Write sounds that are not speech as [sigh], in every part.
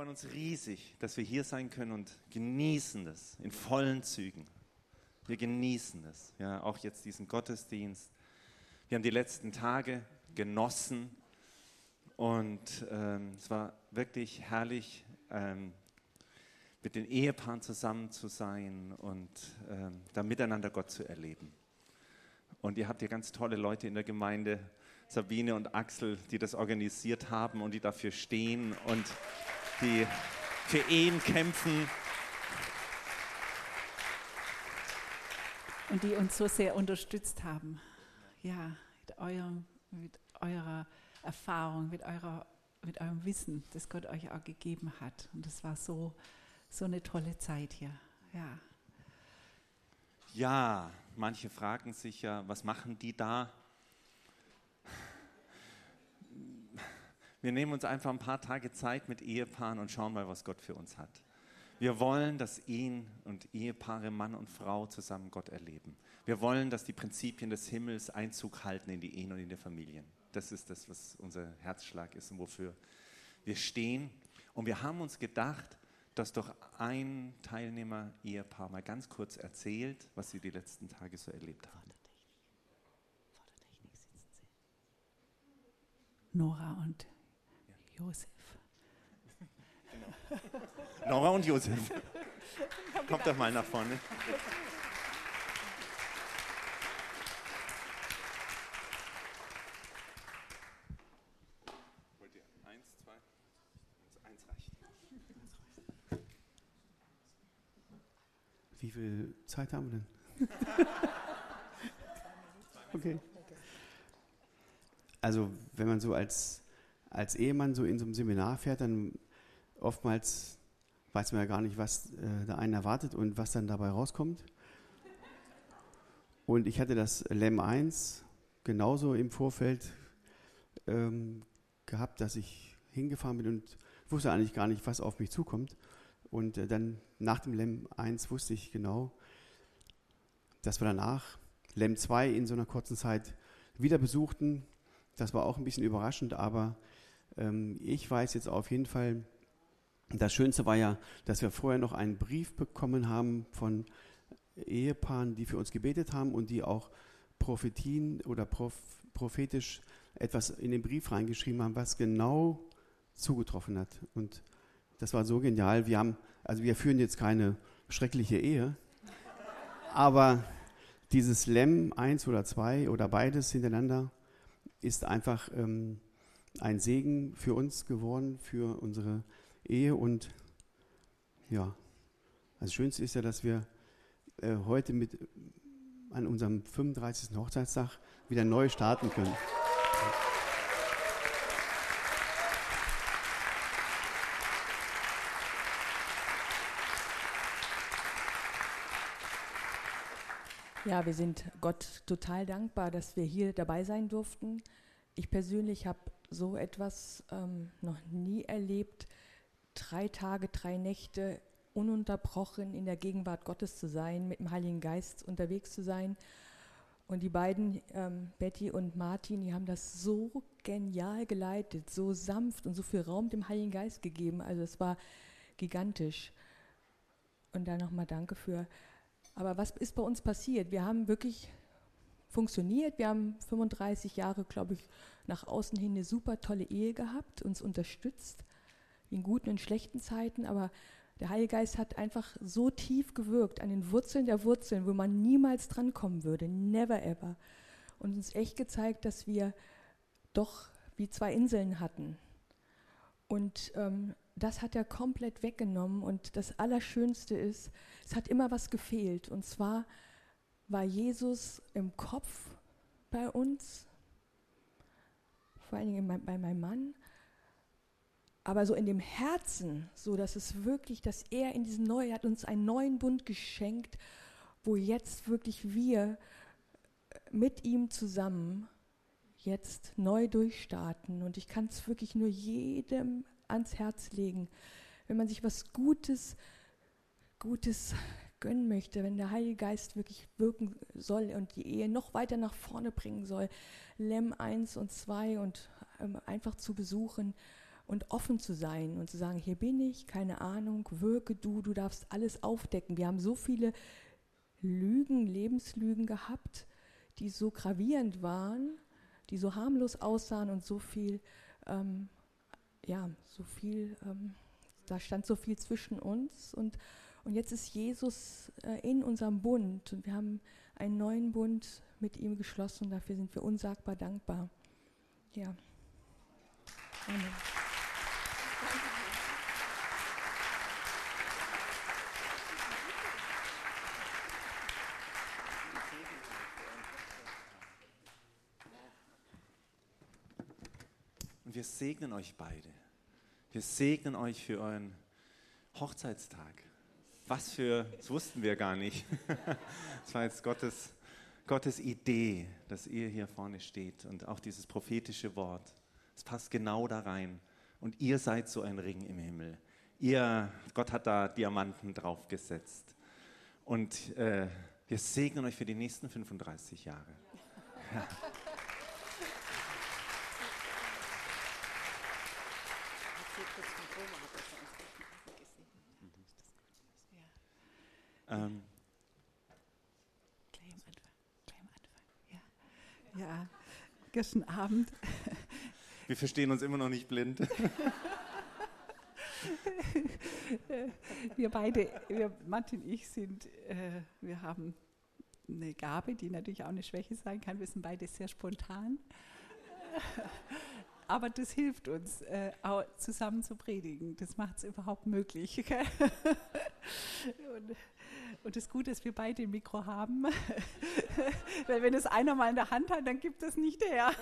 freuen uns riesig, dass wir hier sein können und genießen das in vollen Zügen. Wir genießen das, ja, auch jetzt diesen Gottesdienst. Wir haben die letzten Tage genossen und ähm, es war wirklich herrlich, ähm, mit den Ehepaaren zusammen zu sein und ähm, da miteinander Gott zu erleben. Und ihr habt hier ganz tolle Leute in der Gemeinde, Sabine und Axel, die das organisiert haben und die dafür stehen und die für Ehen kämpfen. Und die uns so sehr unterstützt haben. Ja, mit, eurem, mit eurer Erfahrung, mit, eurer, mit eurem Wissen, das Gott euch auch gegeben hat. Und das war so, so eine tolle Zeit hier. Ja. Ja, manche fragen sich ja, was machen die da? Wir nehmen uns einfach ein paar Tage Zeit mit Ehepaaren und schauen mal, was Gott für uns hat. Wir wollen, dass ihn und Ehepaare, Mann und Frau zusammen Gott erleben. Wir wollen, dass die Prinzipien des Himmels Einzug halten in die Ehen und in die Familien. Das ist das, was unser Herzschlag ist und wofür wir stehen. Und wir haben uns gedacht, dass doch ein Teilnehmer, Ehepaar, mal ganz kurz erzählt, was sie die letzten Tage so erlebt haben. Nora und Josef. Genau. Nora und Josef. Kommt doch mal nach vorne. Wollt ihr eins, zwei? Eins reicht. Wie viel Zeit haben wir denn? [laughs] okay. Also, wenn man so als, als Ehemann so in so einem Seminar fährt, dann oftmals weiß man ja gar nicht, was äh, da einen erwartet und was dann dabei rauskommt. Und ich hatte das LEM 1 genauso im Vorfeld ähm, gehabt, dass ich hingefahren bin und wusste eigentlich gar nicht, was auf mich zukommt. Und äh, dann nach dem LEM 1 wusste ich genau, dass wir danach LEM 2 in so einer kurzen Zeit wieder besuchten. Das war auch ein bisschen überraschend, aber ich weiß jetzt auf jeden Fall, das Schönste war ja, dass wir vorher noch einen Brief bekommen haben von Ehepaaren, die für uns gebetet haben und die auch Prophetien oder proph prophetisch etwas in den Brief reingeschrieben haben, was genau zugetroffen hat. Und das war so genial. Wir haben, also wir führen jetzt keine schreckliche Ehe, aber dieses Lem eins oder zwei oder beides hintereinander ist einfach ähm, ein Segen für uns geworden, für unsere Ehe. Und ja, das Schönste ist ja, dass wir äh, heute mit an unserem 35. Hochzeitstag wieder neu starten können. Ja, wir sind Gott total dankbar, dass wir hier dabei sein durften. Ich persönlich habe so etwas ähm, noch nie erlebt. Drei Tage, drei Nächte ununterbrochen in der Gegenwart Gottes zu sein, mit dem Heiligen Geist unterwegs zu sein. Und die beiden, ähm, Betty und Martin, die haben das so genial geleitet, so sanft und so viel Raum dem Heiligen Geist gegeben. Also es war gigantisch. Und da nochmal danke für. Aber was ist bei uns passiert? Wir haben wirklich funktioniert. Wir haben 35 Jahre, glaube ich, nach außen hin eine super tolle Ehe gehabt, uns unterstützt in guten und schlechten Zeiten, aber der Heilige Geist hat einfach so tief gewirkt an den Wurzeln der Wurzeln, wo man niemals drankommen würde, never ever. Und uns echt gezeigt, dass wir doch wie zwei Inseln hatten. Und ähm, das hat er komplett weggenommen. Und das Allerschönste ist, es hat immer was gefehlt. Und zwar war Jesus im Kopf bei uns, vor allen Dingen bei meinem Mann, aber so in dem Herzen, so dass es wirklich, dass er in diesen neuen, hat uns einen neuen Bund geschenkt, wo jetzt wirklich wir mit ihm zusammen jetzt neu durchstarten. Und ich kann es wirklich nur jedem ans Herz legen, wenn man sich was Gutes, Gutes gönnen möchte, wenn der Heilige Geist wirklich wirken soll und die Ehe noch weiter nach vorne bringen soll, Lem 1 und 2 und ähm, einfach zu besuchen und offen zu sein und zu sagen, hier bin ich, keine Ahnung, wirke du, du darfst alles aufdecken. Wir haben so viele Lügen, Lebenslügen gehabt, die so gravierend waren, die so harmlos aussahen und so viel, ähm, ja, so viel, ähm, da stand so viel zwischen uns und, und jetzt ist Jesus äh, in unserem Bund und wir haben einen neuen Bund mit ihm geschlossen und dafür sind wir unsagbar dankbar. Ja. Amen. Und wir segnen euch beide. Wir segnen euch für euren Hochzeitstag. Was für, das wussten wir gar nicht. [laughs] Das war jetzt Gottes, Gottes Idee, dass ihr hier vorne steht und auch dieses prophetische Wort. Es passt genau da rein. Und ihr seid so ein Ring im Himmel. Ihr, Gott hat da Diamanten draufgesetzt. Und äh, wir segnen euch für die nächsten 35 Jahre. [laughs] Ja. Ähm, Gleich am Anfang. Gleich am Anfang. Ja. ja, gestern Abend. wir verstehen uns immer noch nicht blind. wir beide, wir, Martin und ich sind, äh, wir haben eine Gabe, die natürlich auch eine Schwäche sein kann. Wir sind beide sehr spontan. Aber das hilft uns, äh, auch zusammen zu predigen. Das macht es überhaupt möglich. und, und das Gute ist, wir beide ein Mikro haben. [laughs] Weil wenn es einer mal in der Hand hat, dann gibt es nicht her. [laughs]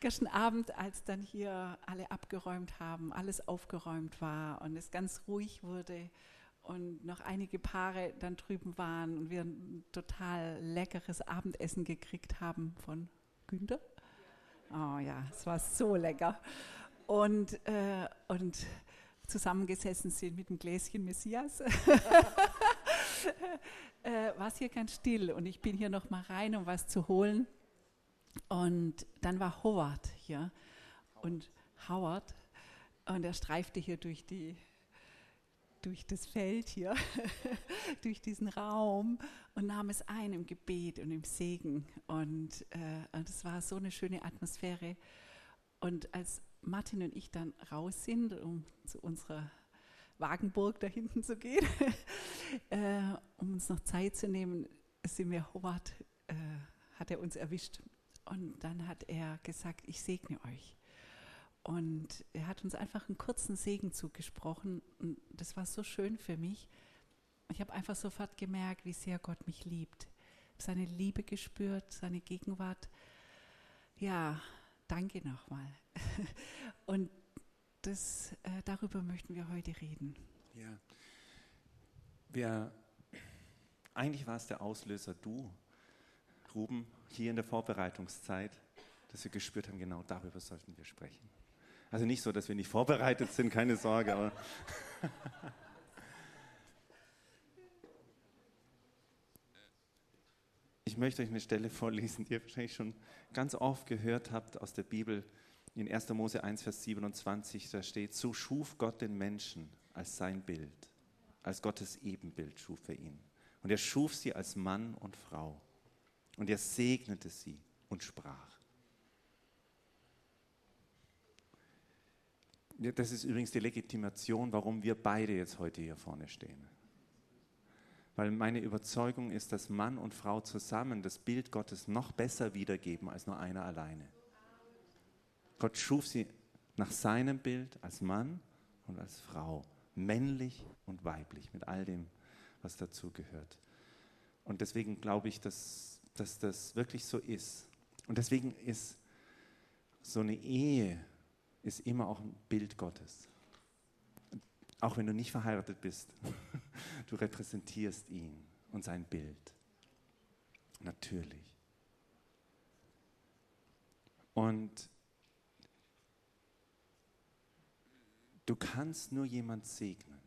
Gestern Abend, als dann hier alle abgeräumt haben, alles aufgeräumt war und es ganz ruhig wurde und noch einige Paare dann drüben waren und wir ein total leckeres Abendessen gekriegt haben von Günther. Oh ja, es war so lecker. Und, äh, und zusammengesessen sind mit dem Gläschen Messias. [laughs] äh, war es hier ganz still und ich bin hier noch mal rein, um was zu holen. Und dann war Howard hier und Howard und er streifte hier durch die durch das Feld hier, [laughs] durch diesen Raum und nahm es ein im Gebet und im Segen. Und äh, es war so eine schöne Atmosphäre. Und als Martin und ich dann raus sind, um zu unserer Wagenburg da hinten zu gehen, [laughs] äh, um uns noch Zeit zu nehmen, sind wir Howard, äh, hat er uns erwischt. Und dann hat er gesagt, ich segne euch. Und er hat uns einfach einen kurzen Segen zugesprochen. Und das war so schön für mich. Ich habe einfach sofort gemerkt, wie sehr Gott mich liebt. Seine Liebe gespürt, seine Gegenwart. Ja, danke nochmal. Und das, äh, darüber möchten wir heute reden. Ja. Wir, eigentlich war es der Auslöser, du, Ruben, hier in der Vorbereitungszeit, dass wir gespürt haben, genau darüber sollten wir sprechen. Also nicht so, dass wir nicht vorbereitet sind, keine Sorge, aber. [laughs] ich möchte euch eine Stelle vorlesen, die ihr wahrscheinlich schon ganz oft gehört habt aus der Bibel. In 1. Mose 1, Vers 27, da steht, so schuf Gott den Menschen als sein Bild, als Gottes Ebenbild schuf er ihn. Und er schuf sie als Mann und Frau. Und er segnete sie und sprach. Das ist übrigens die Legitimation, warum wir beide jetzt heute hier vorne stehen. Weil meine Überzeugung ist, dass Mann und Frau zusammen das Bild Gottes noch besser wiedergeben als nur einer alleine. Gott schuf sie nach seinem Bild als Mann und als Frau, männlich und weiblich, mit all dem, was dazu gehört. Und deswegen glaube ich, dass, dass das wirklich so ist. Und deswegen ist so eine Ehe ist immer auch ein Bild Gottes. Auch wenn du nicht verheiratet bist, [laughs] du repräsentierst ihn und sein Bild. Natürlich. Und du kannst nur jemand segnen.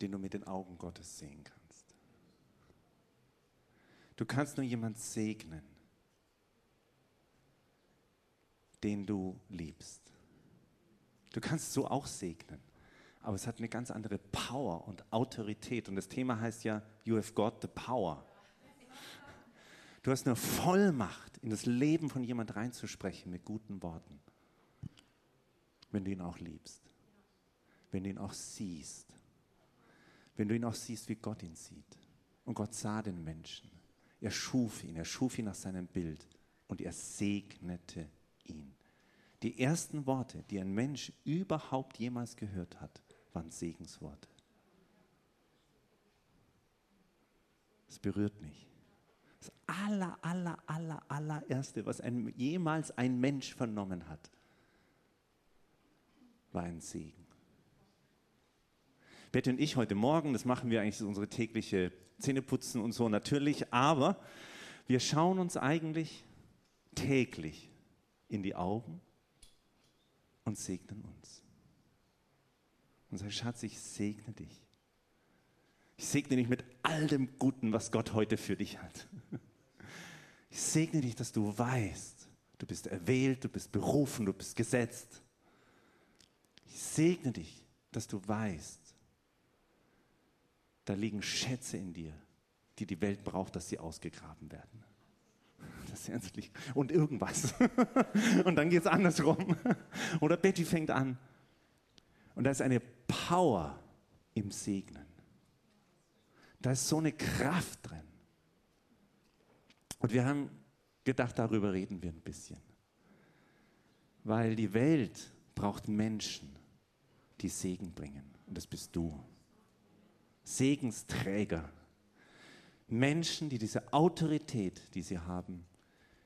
den du mit den Augen Gottes sehen kannst. Du kannst nur jemand segnen, den du liebst. Du kannst so auch segnen, aber es hat eine ganz andere Power und Autorität. Und das Thema heißt ja, You have got the power. Du hast eine Vollmacht, in das Leben von jemand reinzusprechen mit guten Worten, wenn du ihn auch liebst, wenn du ihn auch siehst, wenn du ihn auch siehst, wie Gott ihn sieht. Und Gott sah den Menschen. Er schuf ihn, er schuf ihn nach seinem Bild und er segnete ihn. Die ersten Worte, die ein Mensch überhaupt jemals gehört hat, waren Segensworte. Es berührt mich. Das aller, aller, aller, allererste, was ein, jemals ein Mensch vernommen hat, war ein Segen. Betty und ich heute Morgen, das machen wir eigentlich so unsere tägliche Zähneputzen und so natürlich, aber wir schauen uns eigentlich täglich in die Augen und segnen uns. Und sagen, Schatz, ich segne dich. Ich segne dich mit all dem Guten, was Gott heute für dich hat. Ich segne dich, dass du weißt, du bist erwählt, du bist berufen, du bist gesetzt. Ich segne dich, dass du weißt, da liegen Schätze in dir, die die Welt braucht, dass sie ausgegraben werden. Das ist ernstlich. Und irgendwas. [laughs] Und dann geht es andersrum. Oder Betty fängt an. Und da ist eine Power im Segnen. Da ist so eine Kraft drin. Und wir haben gedacht, darüber reden wir ein bisschen. Weil die Welt braucht Menschen, die Segen bringen. Und das bist du. Segensträger. Menschen, die diese Autorität, die sie haben,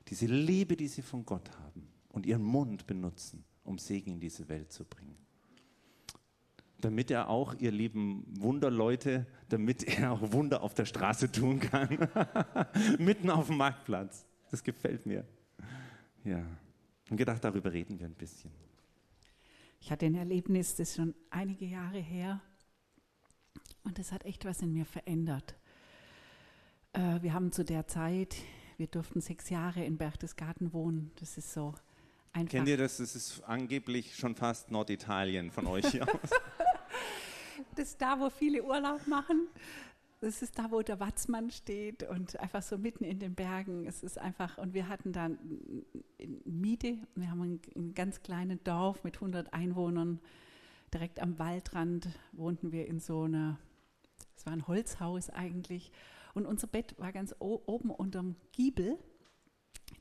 diese Liebe, die sie von Gott haben und ihren Mund benutzen, um Segen in diese Welt zu bringen. Damit er auch, ihr lieben Wunderleute, damit [laughs] er auch Wunder auf der Straße tun kann. [laughs] Mitten auf dem Marktplatz. Das gefällt mir. Ja. Und gedacht, darüber reden wir ein bisschen. Ich hatte ein Erlebnis, das ist schon einige Jahre her. Und das hat echt was in mir verändert. Äh, wir haben zu der Zeit, wir durften sechs Jahre in Berchtesgaden wohnen. Das ist so einfach. Kennt ihr das? Das ist angeblich schon fast Norditalien von euch hier aus. [laughs] das ist da, wo viele Urlaub machen. Das ist da, wo der Watzmann steht und einfach so mitten in den Bergen. Es ist einfach, und wir hatten da Miete. Wir haben ein, ganz kleines Dorf mit 100 Einwohnern. Direkt am Waldrand wohnten wir in so einer es war ein Holzhaus eigentlich. Und unser Bett war ganz oben unterm Giebel.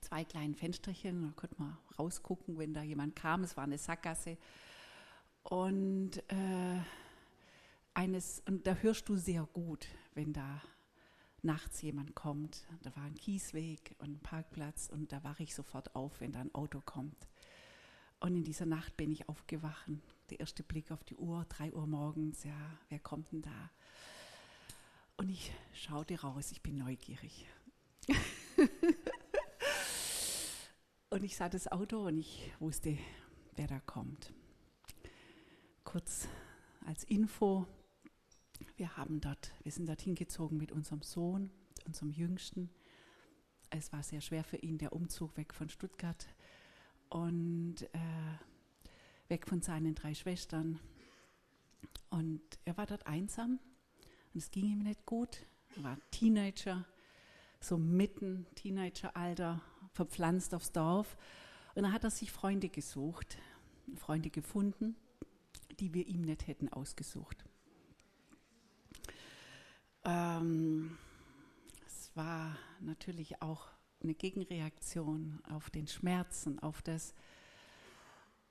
Zwei kleinen Fensterchen, da konnte man rausgucken, wenn da jemand kam. Es war eine Sackgasse. Und, äh, eines, und da hörst du sehr gut, wenn da nachts jemand kommt. Da war ein Kiesweg und ein Parkplatz und da wache ich sofort auf, wenn da ein Auto kommt. Und in dieser Nacht bin ich aufgewacht. Der erste Blick auf die Uhr, drei Uhr morgens, ja, wer kommt denn da? Und ich schaute raus, ich bin neugierig. [laughs] und ich sah das Auto und ich wusste, wer da kommt. Kurz als Info, wir haben dort, wir sind dort hingezogen mit unserem Sohn, unserem Jüngsten. Es war sehr schwer für ihn, der Umzug weg von Stuttgart und äh, weg von seinen drei Schwestern. Und er war dort einsam und es ging ihm nicht gut. Er war Teenager, so mitten Teenageralter, verpflanzt aufs Dorf. Und dann hat er sich Freunde gesucht, Freunde gefunden, die wir ihm nicht hätten ausgesucht. Ähm, es war natürlich auch eine Gegenreaktion auf den Schmerzen, auf das.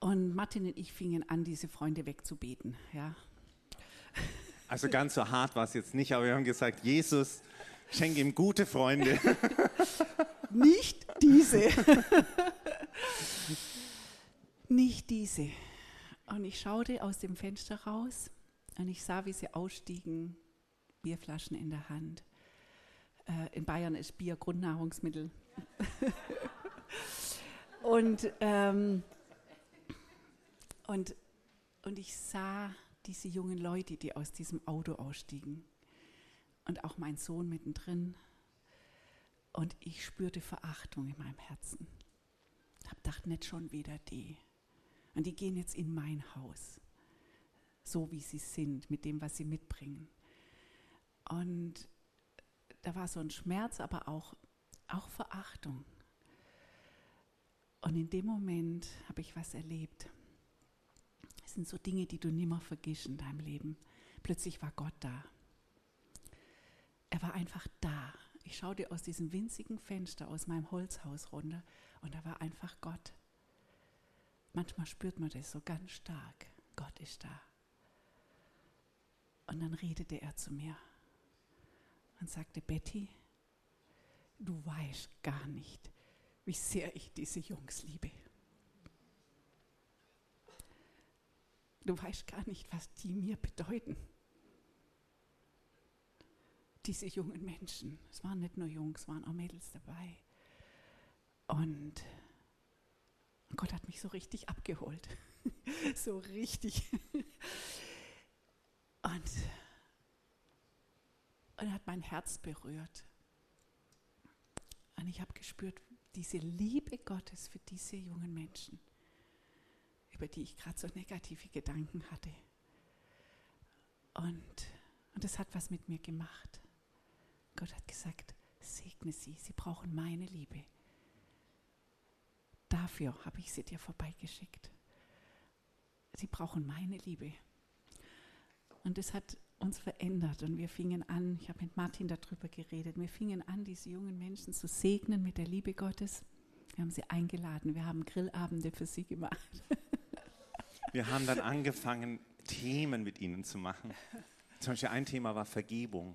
Und Martin und ich fingen an, diese Freunde wegzubeten. Ja. Also ganz so hart war es jetzt nicht, aber wir haben gesagt, Jesus, schenke ihm gute Freunde. [laughs] Nicht diese. [laughs] Nicht diese. Und ich schaute aus dem Fenster raus und ich sah, wie sie ausstiegen, Bierflaschen in der Hand. Äh, in Bayern ist Bier Grundnahrungsmittel. [laughs] und, ähm, und, und ich sah diese jungen Leute, die aus diesem Auto ausstiegen. Und auch mein Sohn mittendrin. Und ich spürte Verachtung in meinem Herzen. Ich habe gedacht, nicht schon wieder die. Und die gehen jetzt in mein Haus, so wie sie sind, mit dem, was sie mitbringen. Und da war so ein Schmerz, aber auch, auch Verachtung. Und in dem Moment habe ich was erlebt. Es sind so Dinge, die du nimmer vergisst in deinem Leben. Plötzlich war Gott da. Er war einfach da. Ich schaute aus diesem winzigen Fenster aus meinem Holzhaus runter und da war einfach Gott. Manchmal spürt man das so ganz stark. Gott ist da. Und dann redete er zu mir und sagte, Betty, du weißt gar nicht, wie sehr ich diese Jungs liebe. Du weißt gar nicht, was die mir bedeuten. Diese jungen Menschen, es waren nicht nur Jungs, es waren auch Mädels dabei. Und Gott hat mich so richtig abgeholt. [laughs] so richtig. Und, und hat mein Herz berührt. Und ich habe gespürt, diese Liebe Gottes für diese jungen Menschen, über die ich gerade so negative Gedanken hatte. Und, und das hat was mit mir gemacht. Gott hat gesagt, segne sie, sie brauchen meine Liebe. Dafür habe ich sie dir vorbeigeschickt. Sie brauchen meine Liebe. Und das hat uns verändert und wir fingen an, ich habe mit Martin darüber geredet, wir fingen an, diese jungen Menschen zu segnen mit der Liebe Gottes. Wir haben sie eingeladen, wir haben Grillabende für sie gemacht. [laughs] Wir haben dann angefangen, Themen mit ihnen zu machen. Zum Beispiel ein Thema war Vergebung.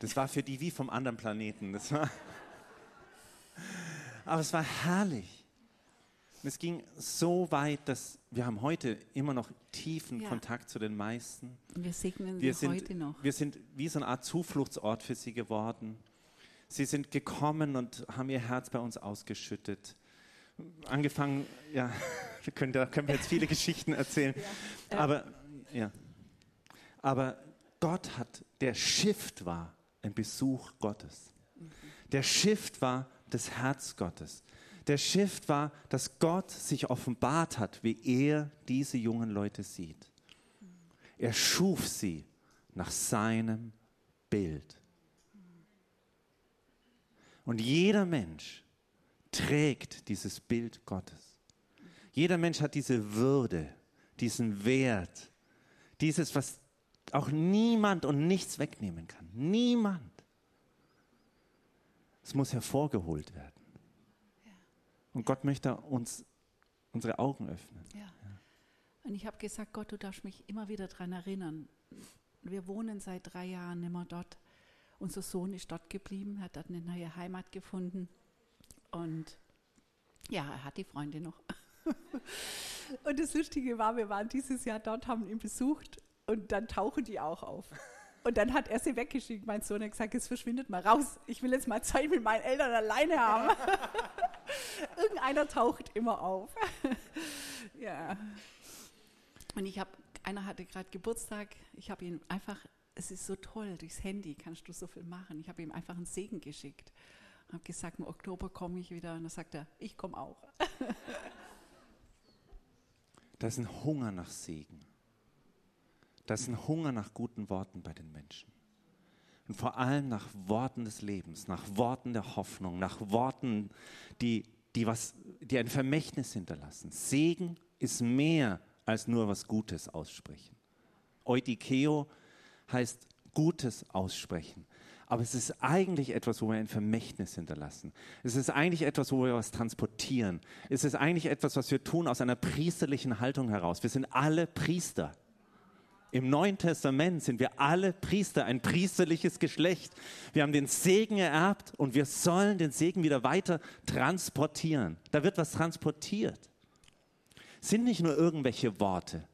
Das war für die wie vom anderen Planeten. Das war [laughs] Aber es war herrlich. Und es ging so weit, dass wir haben heute immer noch tiefen ja. Kontakt zu den meisten. Wir segnen wir sie sind, heute noch. Wir sind wie so eine Art Zufluchtsort für sie geworden. Sie sind gekommen und haben ihr Herz bei uns ausgeschüttet. Angefangen, ja, [laughs] wir können, da können wir jetzt viele Geschichten erzählen. Ja. Aber, ja. Aber Gott hat, der Shift war ein Besuch Gottes. Mhm. Der Shift war das Herz Gottes. Der Shift war, dass Gott sich offenbart hat, wie er diese jungen Leute sieht. Er schuf sie nach seinem Bild. Und jeder Mensch trägt dieses Bild Gottes. Jeder Mensch hat diese Würde, diesen Wert, dieses, was auch niemand und nichts wegnehmen kann. Niemand. Es muss hervorgeholt werden. Und Gott möchte uns unsere Augen öffnen. Ja. ja. Und ich habe gesagt, Gott, du darfst mich immer wieder daran erinnern. Wir wohnen seit drei Jahren immer dort. Unser Sohn ist dort geblieben, hat dort eine neue Heimat gefunden. Und ja, er hat die Freunde noch. [laughs] und das Lustige war, wir waren dieses Jahr dort, haben ihn besucht und dann tauchen die auch auf. Und dann hat er sie weggeschickt. Mein Sohn hat gesagt, es verschwindet mal raus. Ich will jetzt mal Zeit mit meinen Eltern alleine haben. [laughs] Irgendeiner taucht immer auf. ja. Und ich habe, einer hatte gerade Geburtstag. Ich habe ihn einfach, es ist so toll, durchs Handy kannst du so viel machen. Ich habe ihm einfach einen Segen geschickt. Habe gesagt, im Oktober komme ich wieder. Und dann sagt er, ich komme auch. da ist ein Hunger nach Segen. Da ist ein Hunger nach guten Worten bei den Menschen. Und vor allem nach Worten des Lebens, nach Worten der Hoffnung, nach Worten, die, die, was, die ein Vermächtnis hinterlassen. Segen ist mehr als nur was Gutes aussprechen. Eudikeo heißt Gutes aussprechen. Aber es ist eigentlich etwas, wo wir ein Vermächtnis hinterlassen. Es ist eigentlich etwas, wo wir was transportieren. Es ist eigentlich etwas, was wir tun aus einer priesterlichen Haltung heraus. Wir sind alle Priester. Im Neuen Testament sind wir alle Priester, ein priesterliches Geschlecht. Wir haben den Segen ererbt und wir sollen den Segen wieder weiter transportieren. Da wird was transportiert. Sind nicht nur irgendwelche Worte.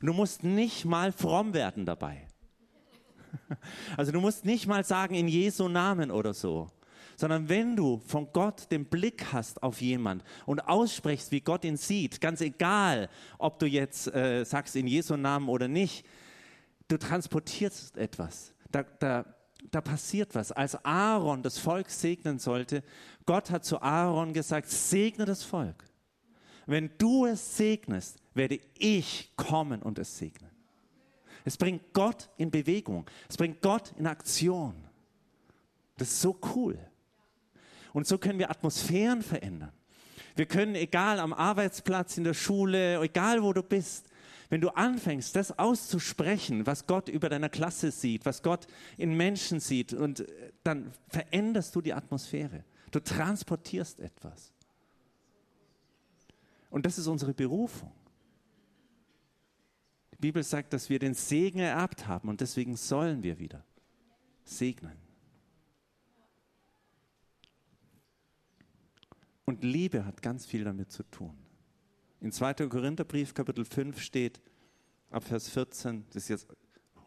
Du musst nicht mal fromm werden dabei. [laughs] Also du musst nicht mal sagen in Jesu Namen oder so, sondern wenn du von Gott den Blick hast auf jemand und aussprichst, wie Gott ihn sieht, ganz egal, ob du jetzt äh, sagst in Jesu Namen oder nicht, du transportierst etwas. Da, da, da passiert was. Als Aaron das Volk segnen sollte, Gott hat zu Aaron gesagt, segne das Volk. Wenn du es segnest, werde ich kommen und es segnen. Es bringt Gott in Bewegung. Es bringt Gott in Aktion. Das ist so cool. Und so können wir Atmosphären verändern. Wir können, egal am Arbeitsplatz, in der Schule, egal wo du bist, wenn du anfängst, das auszusprechen, was Gott über deiner Klasse sieht, was Gott in Menschen sieht, und äh, dann veränderst du die Atmosphäre. Du transportierst etwas. Und das ist unsere Berufung. Die Bibel sagt, dass wir den Segen ererbt haben und deswegen sollen wir wieder segnen. Und Liebe hat ganz viel damit zu tun. In 2. Korintherbrief Kapitel 5 steht ab Vers 14, das ist jetzt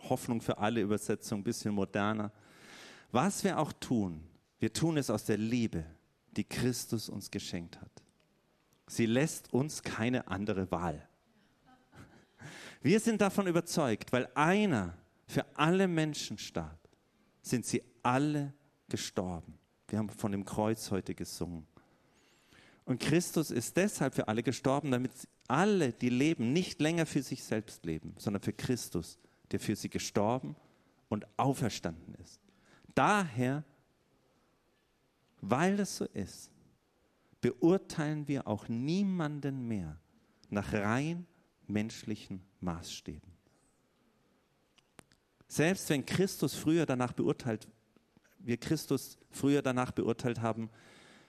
Hoffnung für alle Übersetzungen, ein bisschen moderner. Was wir auch tun, wir tun es aus der Liebe, die Christus uns geschenkt hat. Sie lässt uns keine andere Wahl. Wir sind davon überzeugt, weil einer für alle Menschen starb, sind sie alle gestorben. Wir haben von dem Kreuz heute gesungen. Und Christus ist deshalb für alle gestorben, damit alle, die leben, nicht länger für sich selbst leben, sondern für Christus, der für sie gestorben und auferstanden ist. Daher, weil das so ist, beurteilen wir auch niemanden mehr nach rein menschlichen Maßstäben. Selbst wenn Christus früher danach beurteilt, wir Christus früher danach beurteilt haben,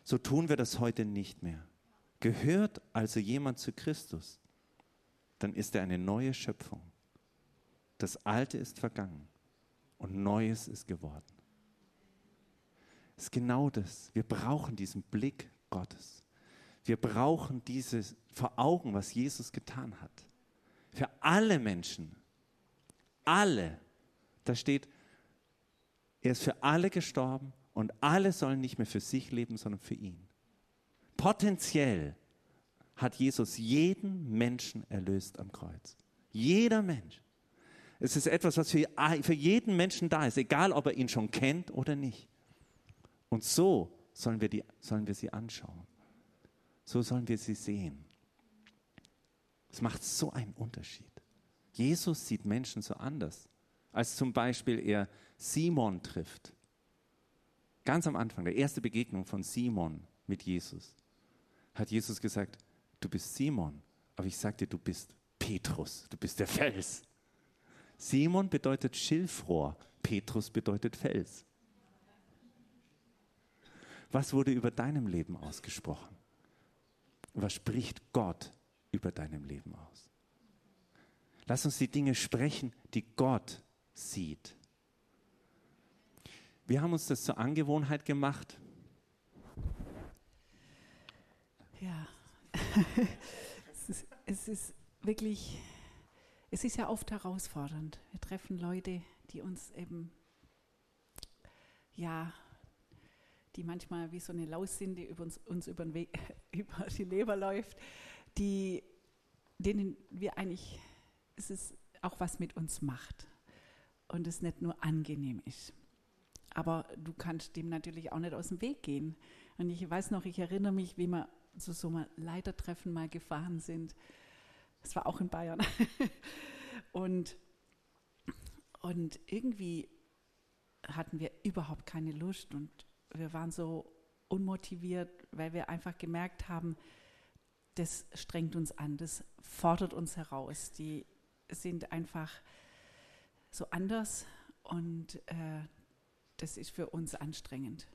so tun wir das heute nicht mehr. Gehört also jemand zu Christus, dann ist er eine neue Schöpfung. Das Alte ist vergangen und Neues ist geworden. Es ist genau das. Wir brauchen diesen Blick Gottes. Wir brauchen dieses vor Augen, was Jesus getan hat. Für alle Menschen. Alle. Da steht, er ist für alle gestorben und alle sollen nicht mehr für sich leben, sondern für ihn. Potenziell hat Jesus jeden Menschen erlöst am Kreuz. Jeder Mensch. Es ist etwas, was für, jeden Menschen da ist, egal ob er ihn schon kennt oder nicht. Und so sollen wir, die, sollen wir sie anschauen. So sollen wir sie sehen. Es macht so einen Unterschied. Jesus sieht Menschen so anders, als zum Beispiel er Simon trifft Ganz am Anfang, der erste Begegnung von Simon mit Jesus, hat Jesus gesagt, du bist Simon, aber ich dir, du bist Petrus, du bist der Fels. Simon bedeutet Schilfrohr, Petrus bedeutet Fels. Was wurde über deinem Leben ausgesprochen? Was spricht Gott über deinem Leben aus? Lass uns die Dinge sprechen, die Gott sieht. Wir haben uns das zur Angewohnheit gemacht. Ja, [laughs] es, ist, es ist wirklich, es ist ja oft herausfordernd. Wir treffen Leute, die uns eben, ja, die manchmal wie so eine Laus sind, die über uns, uns über, den Weg, [laughs] über die Leber läuft, die, denen wir eigentlich, es ist auch was mit uns macht und es nicht nur angenehm ist. Aber du kannst dem natürlich auch nicht aus dem Weg gehen. Und ich weiß noch, ich erinnere mich, wie wir zu so einem Leitertreffen mal gefahren sind. Das war auch in Bayern. [laughs] und, und irgendwie hatten wir überhaupt keine Lust und wir waren so unmotiviert, weil wir einfach gemerkt haben, das strengt uns an, das fordert uns heraus. Die sind einfach so anders und äh, das ist für uns anstrengend.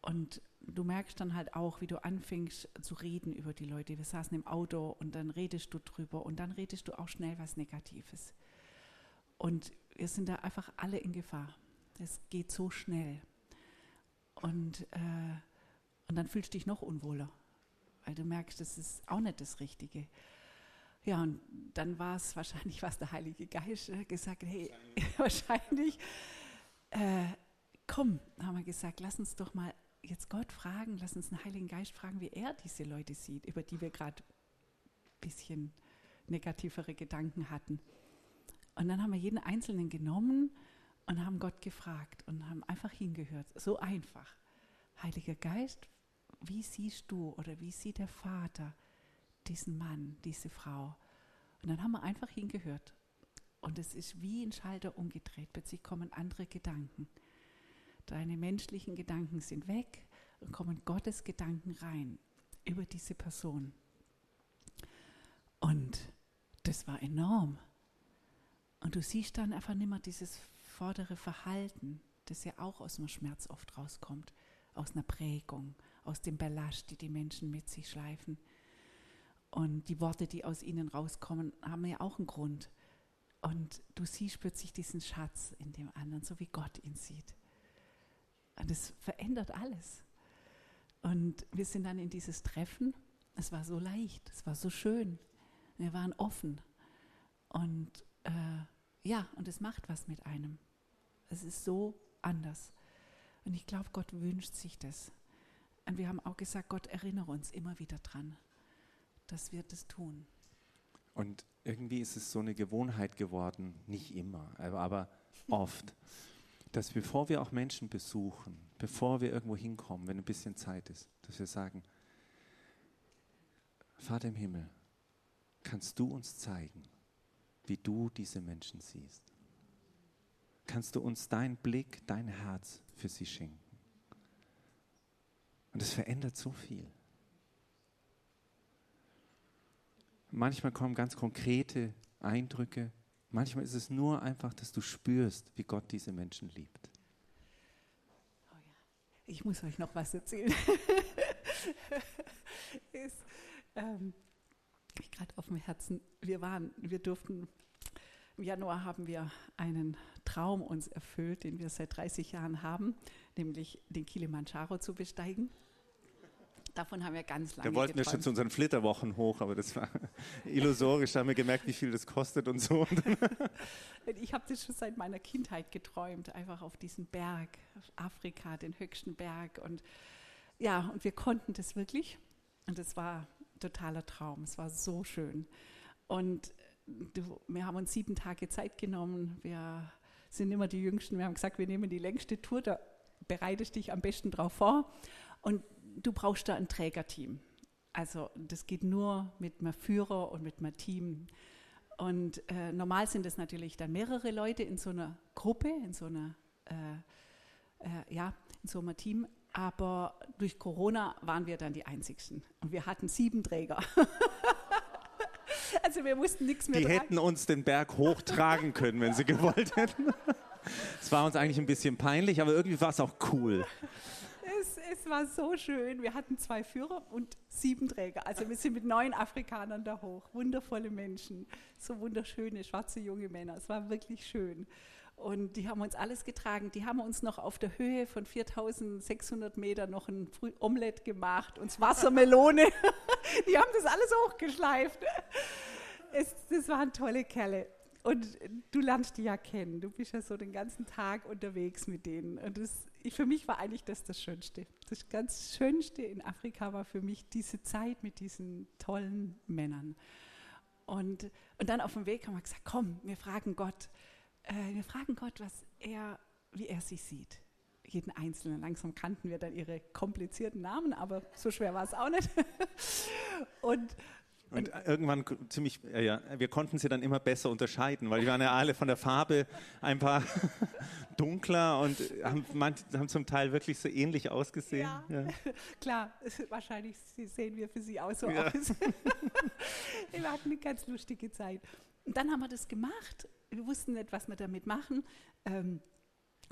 Und du merkst dann halt auch, wie du anfängst zu reden über die Leute. Wir saßen im Auto und dann redest du drüber und dann redest du auch schnell was Negatives. Und wir sind da einfach alle in Gefahr. Es geht so schnell. Und, äh, und dann fühlst du dich noch unwohler, weil du merkst, das ist auch nicht das Richtige. Ja, und dann war es wahrscheinlich, [laughs] was der Heilige Geist gesagt hat, hey, [laughs] wahrscheinlich äh, komm, haben wir gesagt, lass uns doch mal jetzt Gott fragen, lass uns den Heiligen Geist fragen, wie er diese Leute sieht, über die wir gerade ein bisschen negativere Gedanken hatten. Und dann haben wir jeden Einzelnen genommen und haben Gott gefragt und haben einfach hingehört. So einfach. Heiliger Geist, wie siehst du oder wie sieht der Vater diesen Mann, diese Frau? Und dann haben wir einfach hingehört. Und es ist wie ein Schalter umgedreht. Plötzlich kommen andere Gedanken. Deine menschlichen Gedanken sind weg und kommen Gottes Gedanken rein über diese Person. Und das war enorm. Und du siehst dann einfach nicht mehr dieses vordere Verhalten, das ja auch aus dem Schmerz oft rauskommt, aus einer Prägung, aus dem Ballast, die die Menschen mit sich schleifen. Und die Worte, die aus ihnen rauskommen, haben ja auch einen Grund. Und du siehst plötzlich diesen Schatz in dem anderen, so wie Gott ihn sieht. Und das verändert alles. Und wir sind dann in dieses Treffen. Es war so leicht, es war so schön. Wir waren offen. Und äh, ja, und es macht was mit einem. Es ist so anders. Und ich glaube, Gott wünscht sich das. Und wir haben auch gesagt, Gott erinnere uns immer wieder dran, dass wir das tun. Und irgendwie ist es so eine Gewohnheit geworden, nicht immer, aber, oft, [laughs] dass bevor wir auch Menschen besuchen, bevor wir irgendwo hinkommen, wenn ein bisschen Zeit ist, dass wir sagen, Vater im Himmel, kannst du uns zeigen, wie du diese Menschen siehst? Kannst du uns deinen Blick, dein Herz für sie schenken? Und es verändert so viel. Manchmal kommen ganz konkrete Eindrücke. Manchmal ist es nur einfach, dass du spürst, wie Gott diese Menschen liebt. Oh ja. Ich muss euch noch was erzählen. [laughs] ist ähm, gerade auf dem Herzen. Wir waren, wir durften im Januar haben wir einen Traum uns erfüllt, den wir seit 30 Jahren haben, nämlich den Kilimanjaro zu besteigen. Davon haben wir ganz lange Da wollten geträumt. wir schon zu unseren Flitterwochen hoch, aber das war [laughs] illusorisch. Da haben wir gemerkt, wie viel das kostet und so. [laughs] Ich habe das schon seit meiner Kindheit geträumt, einfach auf diesen Berg, auf Afrika, den höchsten Berg. Und ja, und wir konnten das wirklich. Und es war ein totaler Traum. Es war so schön. Und wir haben uns sieben Tage Zeit genommen. Wir sind immer die Jüngsten. Wir haben gesagt, wir nehmen die längste Tour. Da bereitest dich am besten drauf vor. Und du brauchst da ein Trägerteam. Also das geht nur mit einem Führer und mit einem Team. Und äh, normal sind es natürlich dann mehrere Leute in so einer Gruppe, in so einer, äh, äh, ja, in so einem Team. Aber durch Corona waren wir dann die Einzigsten. Und wir hatten sieben Träger. [laughs] also wir mussten nichts mehr Die tragen. hätten uns den Berg hochtragen können, wenn sie gewollt hätten. Es war uns eigentlich ein bisschen peinlich, aber irgendwie war es auch cool. Es, war so schön. Wir hatten zwei Führer und sieben Träger. Also wir sind mit neun Afrikanern da hoch. Wundervolle Menschen, so wunderschöne schwarze junge Männer. Es war wirklich schön. Und die haben uns alles getragen. Die haben uns noch auf der Höhe von 4600 Metern noch ein Omelett gemacht, uns Wassermelone. [laughs] die haben das alles hochgeschleift. Es, das waren tolle Kerle. Und du lernst die ja kennen. Du bist ja so den ganzen Tag unterwegs mit denen. Und das, ich, für mich war eigentlich das das Schönste. Das ganz Schönste in Afrika war für mich diese Zeit mit diesen tollen Männern. Und, und dann auf dem Weg haben wir gesagt, komm, wir fragen Gott, äh, wir fragen Gott, was er, wie er sie sieht. Jeden Einzelnen. Langsam kannten wir dann ihre komplizierten Namen, aber so schwer war es auch nicht. [laughs] und, Und irgendwann k- ziemlich, ja, ja, wir konnten sie dann immer besser unterscheiden, weil die waren ja alle von der Farbe ein paar [laughs] dunkler und haben, haben zum Teil wirklich so ähnlich ausgesehen. Ja. Ja. [laughs] Klar, [laughs] wahrscheinlich sehen wir für Sie auch so Ja. aus. wir hatten eine ganz lustige Zeit. Und dann haben wir das gemacht. Wir wussten nicht, was wir damit machen. Ähm,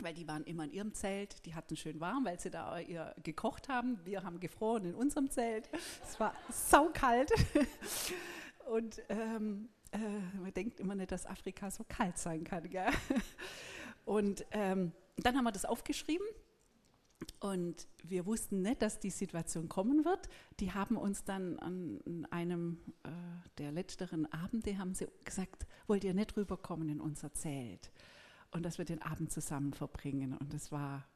weil die waren immer in ihrem Zelt, die hatten schön warm, weil sie da ihr gekocht haben. Wir haben gefroren in unserem Zelt. Es war saukalt. [laughs] Und ähm, äh, man denkt immer nicht, dass Afrika so kalt sein kann. Gell? Und ähm, dann haben wir das aufgeschrieben und wir wussten nicht, dass die Situation kommen wird. Die haben uns dann an einem äh, der letzteren Abende haben sie gesagt, wollt ihr nicht rüberkommen in unser Zelt und dass wir den Abend zusammen verbringen. Und das war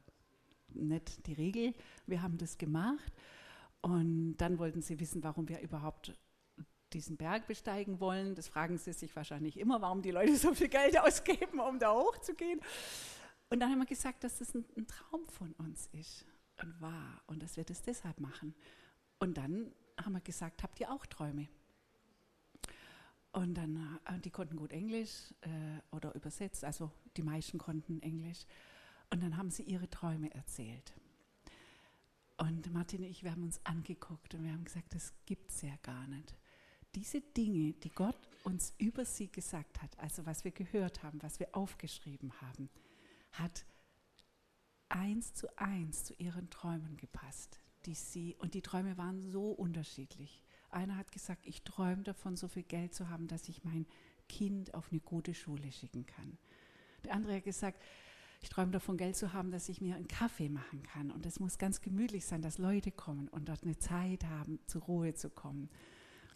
nicht die Regel. Wir haben das gemacht und dann wollten sie wissen, warum wir überhaupt diesen Berg besteigen wollen. Das fragen sie sich wahrscheinlich immer, warum die Leute so viel Geld ausgeben, um da hochzugehen. Und dann haben wir gesagt, dass das ein, ein Traum von uns ist und war und dass wir das deshalb machen. Und dann haben wir gesagt, habt ihr auch Träume? Und dann, äh, die konnten gut Englisch äh, oder übersetzt, also die meisten konnten Englisch. Und dann haben sie ihre Träume erzählt. Und Martin und ich, wir haben uns angeguckt und wir haben gesagt, das gibt es ja gar nicht. Diese Dinge, die Gott uns über sie gesagt hat, also was wir gehört haben, was wir aufgeschrieben haben, hat eins zu eins zu ihren Träumen gepasst. Die sie, und die Träume waren so unterschiedlich. Einer hat gesagt, ich träume davon, so viel Geld zu haben, dass ich mein Kind auf eine gute Schule schicken kann. Der andere hat gesagt, ich träume davon, Geld zu haben, dass ich mir einen Kaffee machen kann. Und es muss ganz gemütlich sein, dass Leute kommen und dort eine Zeit haben, zur Ruhe zu kommen.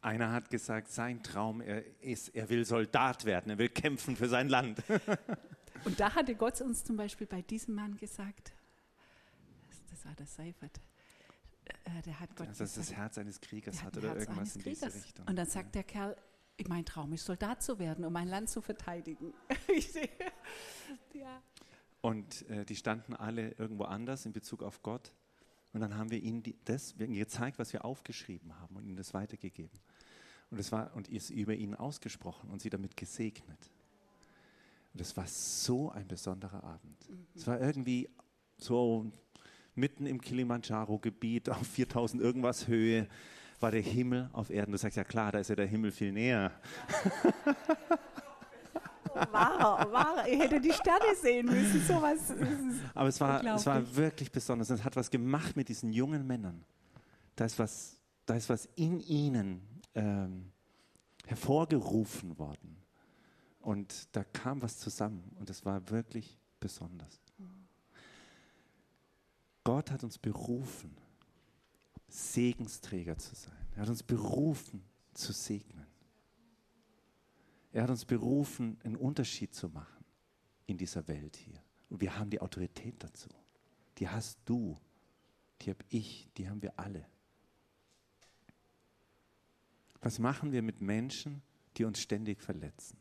Einer hat gesagt, sein Traum er ist, er will Soldat werden, er will kämpfen für sein Land. und da hatte Gott uns zum Beispiel bei diesem Mann gesagt, das war der Seifert, äh, der hat Gott Dass das Herz eines Kriegers hat, oder Herz irgendwas in diese Richtung. Und dann sagt ja. der Kerl, mein Traum ist Soldat zu werden, um mein Land zu verteidigen. [laughs] ja. Und äh, die standen alle irgendwo anders in Bezug auf Gott. Und dann haben wir ihnen die, das wir ihnen gezeigt, was wir aufgeschrieben haben und ihnen das weitergegeben. Und es war und ist über ihnen ausgesprochen und sie damit gesegnet. Und es war so ein besonderer Abend. Mhm. Es war irgendwie so mitten im Kilimanjaro-Gebiet auf 4000 irgendwas Höhe war der Himmel auf Erden. Du sagst ja klar, da ist ja der Himmel viel näher. War, war, ihr hättet die Sterne sehen müssen. So was Aber es war, es war wirklich besonders. Es hat was gemacht mit diesen jungen Männern. Da ist was, da ist was in ihnen ähm, hervorgerufen worden. Und da kam was zusammen. Und es war wirklich besonders. Gott hat uns berufen, Segensträger zu sein. Er hat uns berufen, zu segnen. Er hat uns berufen, einen Unterschied zu machen in dieser Welt hier. Und wir haben die Autorität dazu. Die hast du, die habe ich, die haben wir alle. Was machen wir mit Menschen, die uns ständig verletzen?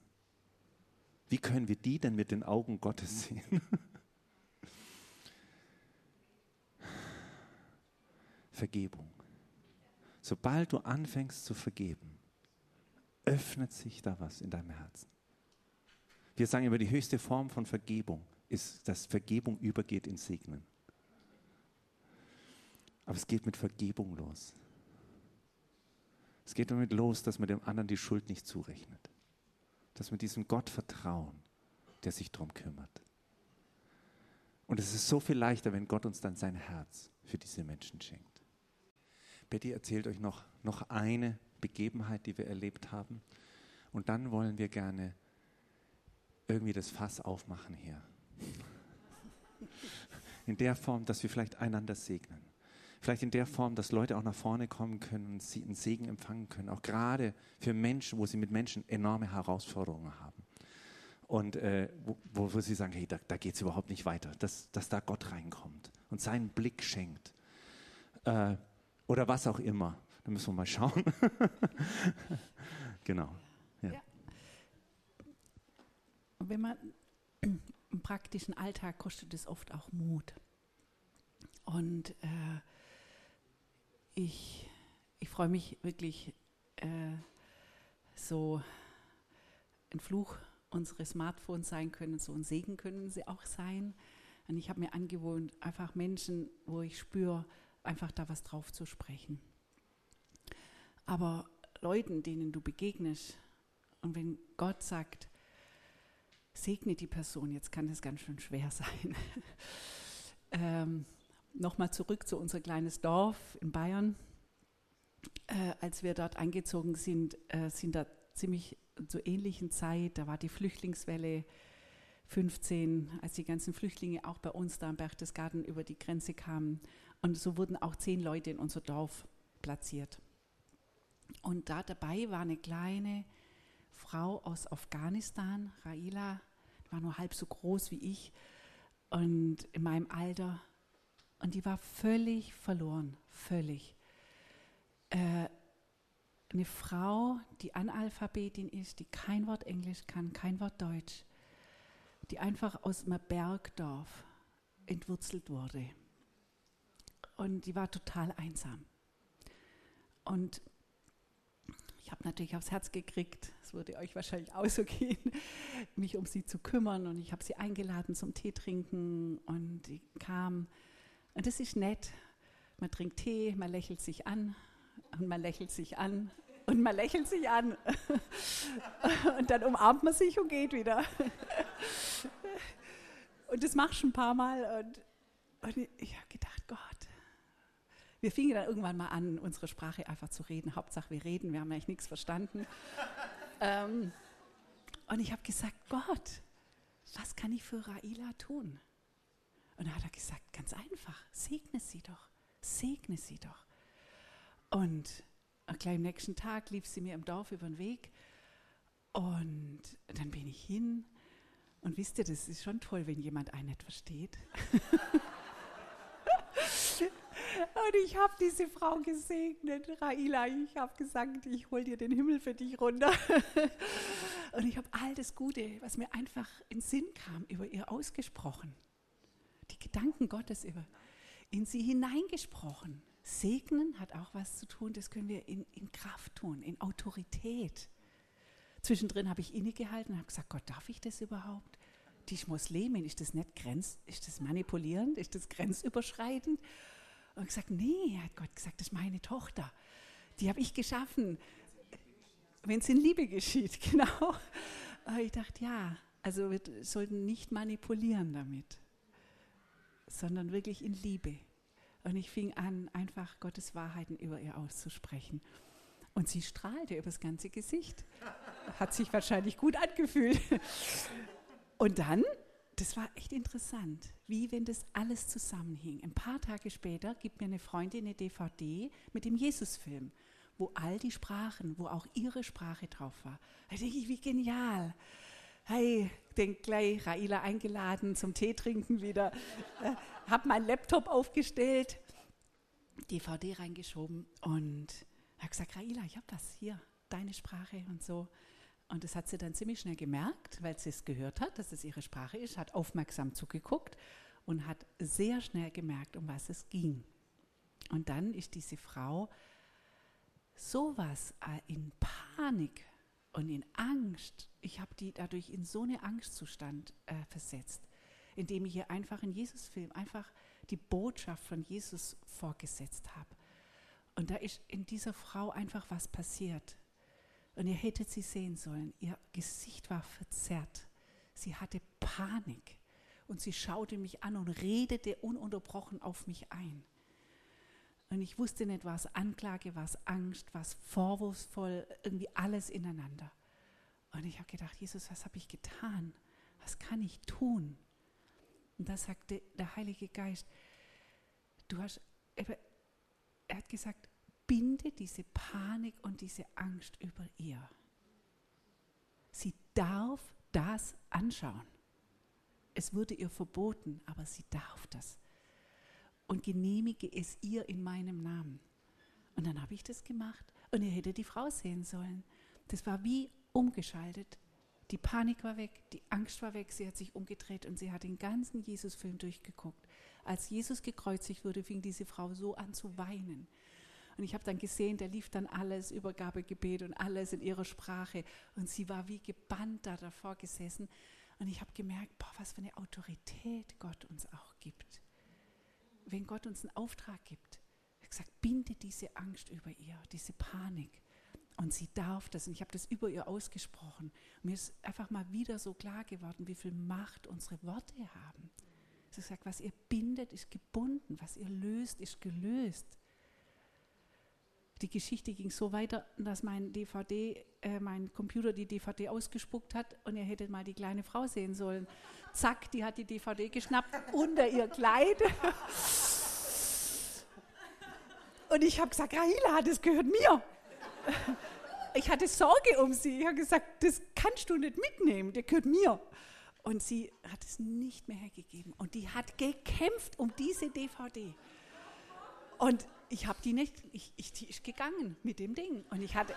Wie können wir die denn mit den Augen Gottes sehen? [laughs] Vergebung. Sobald du anfängst zu vergeben, öffnet sich da was in deinem Herzen. Wir sagen immer, die höchste Form von Vergebung ist, dass Vergebung übergeht in Segnen. Aber es geht mit Vergebung los. Es geht damit los, dass man dem anderen die Schuld nicht zurechnet. Dass wir diesem Gott vertrauen, der sich darum kümmert. Und es ist so viel leichter, wenn Gott uns dann sein Herz für diese Menschen schenkt. Betty erzählt euch noch, noch eine Begebenheit, die wir erlebt haben. Und dann wollen wir gerne irgendwie das Fass aufmachen hier. In der Form, dass wir vielleicht einander segnen. Vielleicht in der Form, dass Leute auch nach vorne kommen können und sie einen Segen empfangen können. Auch gerade für Menschen, wo sie mit Menschen enorme Herausforderungen haben. Und äh, wo, wo, sie sagen, hey, da, da geht es überhaupt nicht weiter. Dass, dass da Gott reinkommt und seinen Blick schenkt. Äh, oder was auch immer. Da müssen wir mal schauen. [laughs] genau. Ja. ja. Wenn man im praktischen Alltag kostet es oft auch Mut. Und äh, ich, ich freue mich wirklich äh, so ein Fluch unseres Smartphones sein können, so ein Segen können sie auch sein. Und ich habe mir angewohnt, einfach Menschen, wo ich spüre, einfach da was drauf zu sprechen. Aber Leuten, denen du begegnest, und wenn Gott sagt, segne die Person, jetzt kann das ganz schön schwer sein. [laughs] ähm, Nochmal zurück zu unser kleines Dorf in Bayern. Äh, als wir dort eingezogen sind, äh, sind da ziemlich zur ähnlichen Zeit, da war die Flüchtlingswelle 15, als die ganzen Flüchtlinge auch bei uns da im Berchtesgaden über die Grenze kamen. Und so wurden auch zehn Leute in unser Dorf platziert. Und da dabei war eine kleine Frau aus Afghanistan, Raila, war nur halb so groß wie ich und in meinem Alter. Und die war völlig verloren, völlig. Äh, eine Frau, die Analphabetin ist, die kein Wort Englisch kann, kein Wort Deutsch. die einfach aus einem Bergdorf entwurzelt wurde. Und die war total einsam. Und ich habe natürlich aufs Herz gekriegt, es würde euch wahrscheinlich auch so gehen, [laughs] mich um sie zu kümmern. Und ich habe sie eingeladen zum Tee trinken und die kam. Und das ist nett. Man trinkt Tee, man lächelt sich an und man lächelt sich an und man lächelt sich an. [laughs] und dann umarmt man sich und geht wieder. [laughs] und das machst du ein paar Mal. Und, und ich habe gedacht, Gott, wir fingen dann irgendwann mal an, unsere Sprache einfach zu reden. Hauptsache, wir reden, wir haben eigentlich nichts verstanden. [laughs] ähm, und ich habe gesagt, Gott, was kann ich für Raila tun? Und dann hat er gesagt, ganz einfach, segne sie doch, segne sie doch. Und gleich am nächsten Tag lief sie mir im Dorf über den Weg und dann bin ich hin und wisst ihr, das ist schon toll, wenn jemand einen nicht versteht. [laughs] Und ich habe diese Frau gesegnet, Raila. Ich habe gesagt, ich hol dir den Himmel für dich runter. [laughs] Und ich habe all das Gute, was mir einfach in Sinn kam, über ihr ausgesprochen. Die Gedanken Gottes über in sie hineingesprochen. Segnen hat auch was zu tun, das können wir in, in Kraft tun, in Autorität. Zwischendrin habe ich innegehalten und habe gesagt, Gott, darf ich das überhaupt? Die ist Muslimin, ist das nicht grenz, ist das manipulierend, ist das grenzüberschreitend? Und gesagt, nee, hat Gott gesagt, das ist meine Tochter. Die habe ich geschaffen, wenn es in Liebe geschieht, [laughs] genau. Aber ich dachte, ja, also wir sollten nicht manipulieren damit, sondern wirklich in Liebe. Und ich fing an, einfach Gottes Wahrheiten über ihr auszusprechen. Und sie strahlte über das ganze Gesicht. Hat sich wahrscheinlich gut angefühlt. Und dann das war echt interessant, wie wenn das alles zusammenhing. Ein paar Tage später gibt mir eine Freundin eine DVD mit dem Jesusfilm, wo all die Sprachen, wo auch ihre Sprache drauf war. Da denke ich, wie genial. Hey, denk gleich, Raila eingeladen zum Tee trinken wieder. Äh, hab meinen Laptop aufgestellt, DVD reingeschoben und habe gesagt, Raila, ich habe was hier, deine Sprache und so. Und das hat sie dann ziemlich schnell gemerkt, weil sie es gehört hat, dass es ihre Sprache ist, hat aufmerksam zugeguckt und hat sehr schnell gemerkt, um was es ging. Und dann ist diese Frau sowas äh, in Panik und in Angst. Ich habe die dadurch in so einen Angstzustand äh, versetzt, indem ich ihr einfach in Jesus-Film einfach die Botschaft von Jesus vorgesetzt habe. Und da ist in dieser Frau einfach was passiert. Und ihr hättet sie sehen sollen. Ihr Gesicht war verzerrt. Sie hatte Panik. Und sie schaute mich an und redete ununterbrochen auf mich ein. Und ich wusste nicht, was Anklage, was Angst, was vorwurfsvoll, irgendwie alles ineinander. Und ich habe gedacht, Jesus, was habe ich getan? Was kann ich tun? Und da sagte der Heilige Geist, du hast, er hat gesagt, binde diese Panik und diese Angst über ihr. Sie darf das anschauen. Es wurde ihr verboten, aber sie darf das. Und genehmige es ihr in meinem Namen. Und dann habe ich das gemacht und ihr hättet die Frau sehen sollen. Das war wie umgeschaltet. Die Panik war weg, die Angst war weg, sie hat sich umgedreht und sie hat den ganzen Jesus-Film durchgeguckt. Als Jesus gekreuzigt wurde, fing diese Frau so an zu weinen. Und ich habe dann gesehen, da lief dann alles, Übergabegebet und alles in ihrer Sprache. Und sie war wie gebannt da davor gesessen. Und ich habe gemerkt, boah, was für eine Autorität Gott uns auch gibt. Wenn Gott uns einen Auftrag gibt, er gesagt, binde diese Angst über ihr, diese Panik. Und sie darf das. Und ich habe das über ihr ausgesprochen. Und mir ist einfach mal wieder so klar geworden, wie viel Macht unsere Worte haben. Sie sagt, was ihr bindet, ist gebunden. Was ihr löst, ist gelöst die Geschichte ging so weiter, dass mein DVD, äh, mein Computer die DVD ausgespuckt hat und ihr hättet mal die kleine Frau sehen sollen. Zack, die hat die DVD geschnappt unter ihr Kleid. Und ich habe gesagt, Rahila, das gehört mir. Ich hatte Sorge um sie. Ich habe gesagt, das kannst du nicht mitnehmen, der gehört mir. Und sie hat es nicht mehr hergegeben. Und die hat gekämpft um diese DVD. Und ich habe die nicht, ich, ich, die ist gegangen mit dem Ding. Und ich hatte,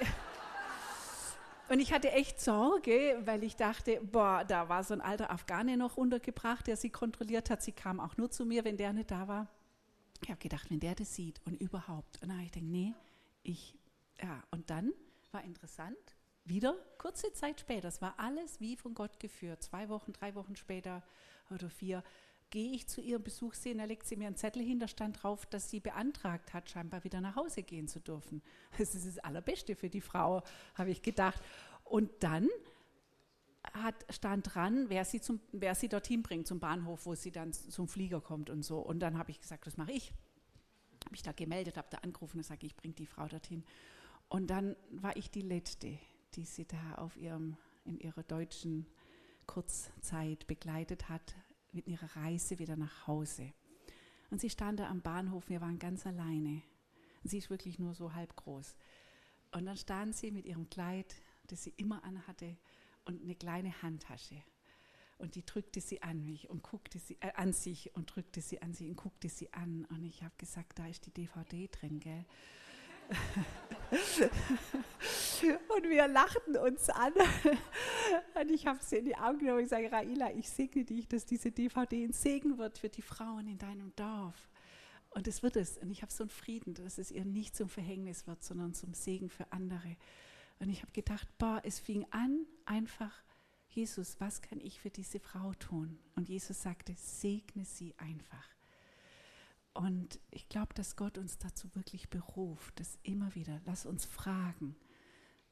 [laughs] und ich hatte echt Sorge, weil ich dachte, boah, da war so ein alter Afghane noch untergebracht, der sie kontrolliert hat. Sie kam auch nur zu mir, wenn der nicht da war. Ich habe gedacht, wenn der das sieht und überhaupt. Und dann habe ich gedacht, nee, ich, ja. Und dann war interessant, wieder kurze Zeit später, es war alles wie von Gott geführt. Zwei Wochen, drei Wochen später oder vier, gehe ich zu ihrem Besuch sehen, da legt sie mir einen Zettel hin, da stand drauf, dass sie beantragt hat, scheinbar wieder nach Hause gehen zu dürfen. [laughs] Das ist das Allerbeste für die Frau, habe ich gedacht. Und dann hat, stand dran, wer sie, zum, wer sie dorthin bringt, zum Bahnhof, wo sie dann zum Flieger kommt und so. Und dann habe ich gesagt, das mache ich. Habe mich da gemeldet, habe da angerufen und sage, ich bringe die Frau dorthin. Und dann war ich die Letzte, die sie da auf ihrem, in ihrer deutschen Kurzzeit begleitet hat, mit ihrer Reise wieder nach Hause. Und sie stand da am Bahnhof, wir waren ganz alleine. Und sie ist wirklich nur so halb groß. Und dann stand sie mit ihrem Kleid, das sie immer anhatte, und eine kleine Handtasche. Und die drückte sie an mich und guckte sie äh, an sich und drückte sie an sich und guckte sie an. Und ich habe gesagt, da ist die DVD drin, gell? [laughs] und wir lachten uns an. [laughs] Und ich habe sie in die Augen genommen und gesagt, Raila, ich segne dich, dass diese DVD ein Segen wird für die Frauen in deinem Dorf. Und es wird es. Und ich habe so einen Frieden, dass es ihr nicht zum Verhängnis wird, sondern zum Segen für andere. Und ich habe gedacht, boah, es fing an einfach, Jesus, was kann ich für diese Frau tun? Und Jesus sagte, segne sie einfach. Und ich glaube, dass Gott uns dazu wirklich beruft, das immer wieder, lass uns fragen,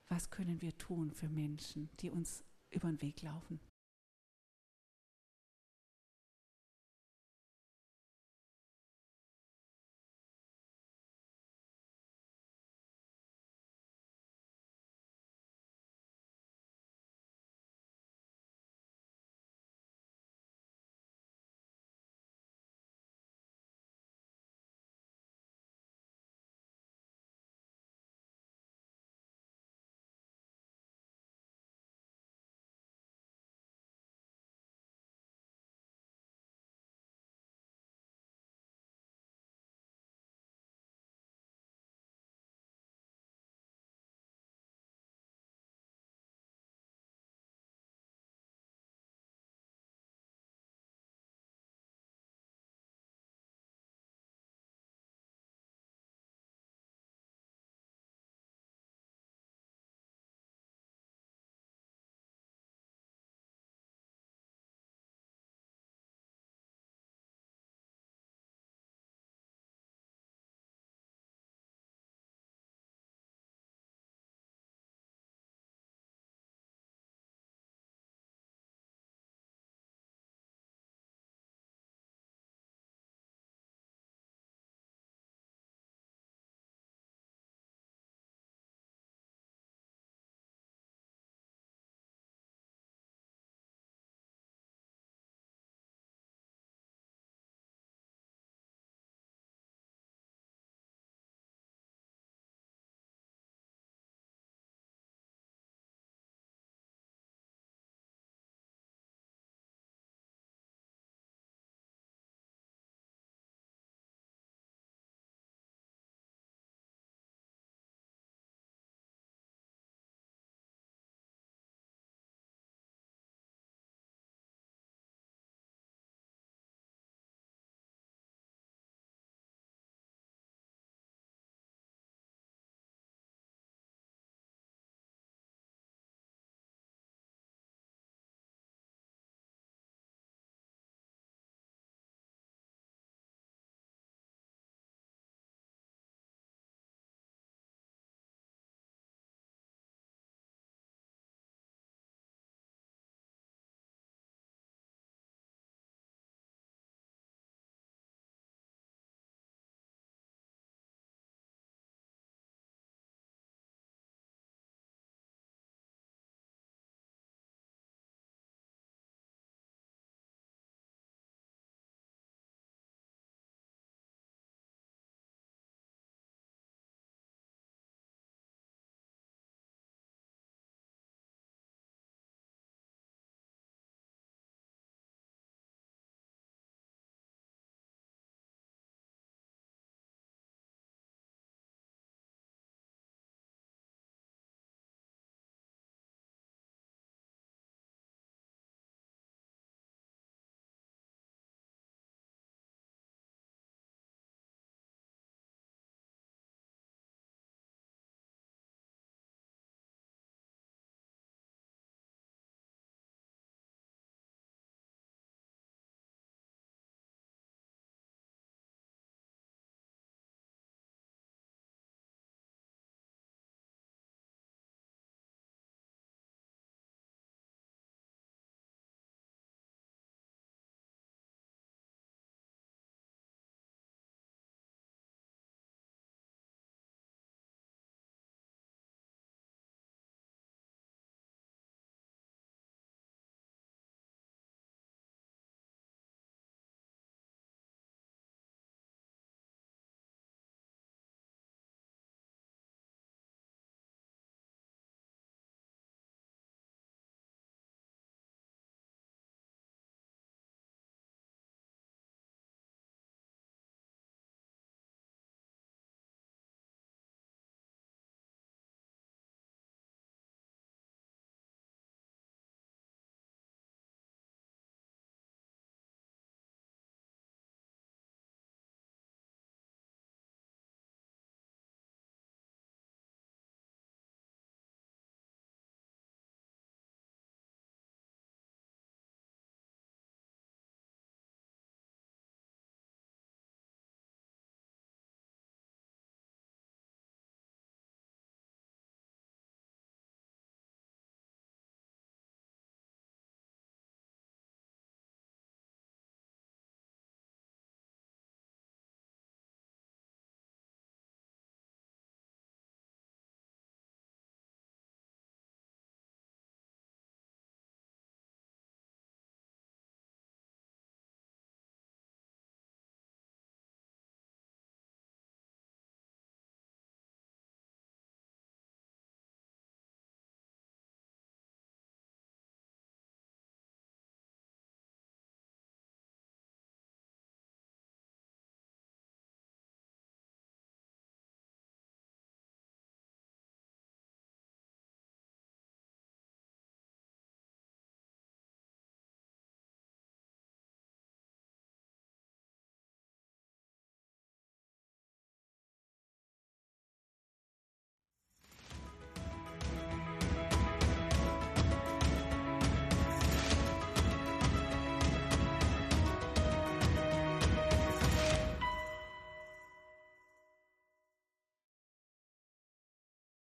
was können wir tun für Menschen, die uns über den Weg laufen.